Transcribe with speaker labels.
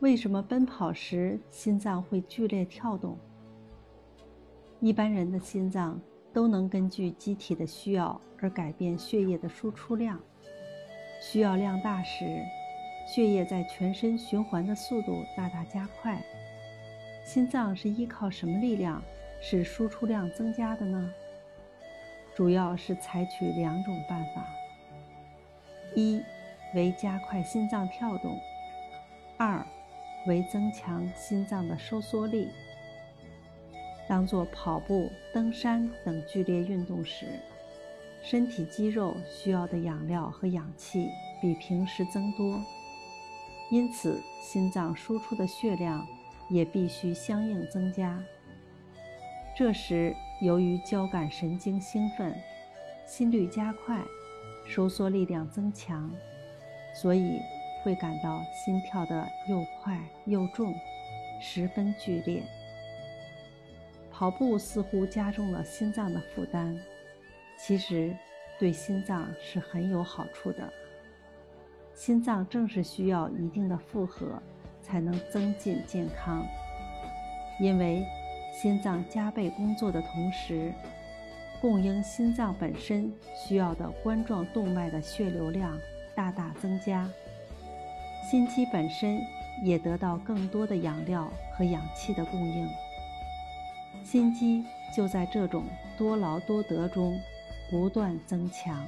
Speaker 1: 为什么奔跑时心脏会剧烈跳动？一般人的心脏都能根据机体的需要而改变血液的输出量。需要量大时，血液在全身循环的速度大大加快。心脏是依靠什么力量使输出量增加的呢？主要是采取两种办法：一为加快心脏跳动；二为增强心脏的收缩力。当做跑步、登山等剧烈运动时，身体肌肉需要的养料和氧气比平时增多，因此心脏输出的血量也必须相应增加。这时，由于交感神经兴奋，心率加快，收缩力量增强，所以会感到心跳的又快又重，十分剧烈。跑步似乎加重了心脏的负担，其实对心脏是很有好处的。心脏正是需要一定的负荷，才能增进健康。因为心脏加倍工作的同时，供应心脏本身需要的冠状动脉的血流量大大增加，心肌本身也得到更多的养料和氧气的供应。心肌就在这种多劳多得中不断增强。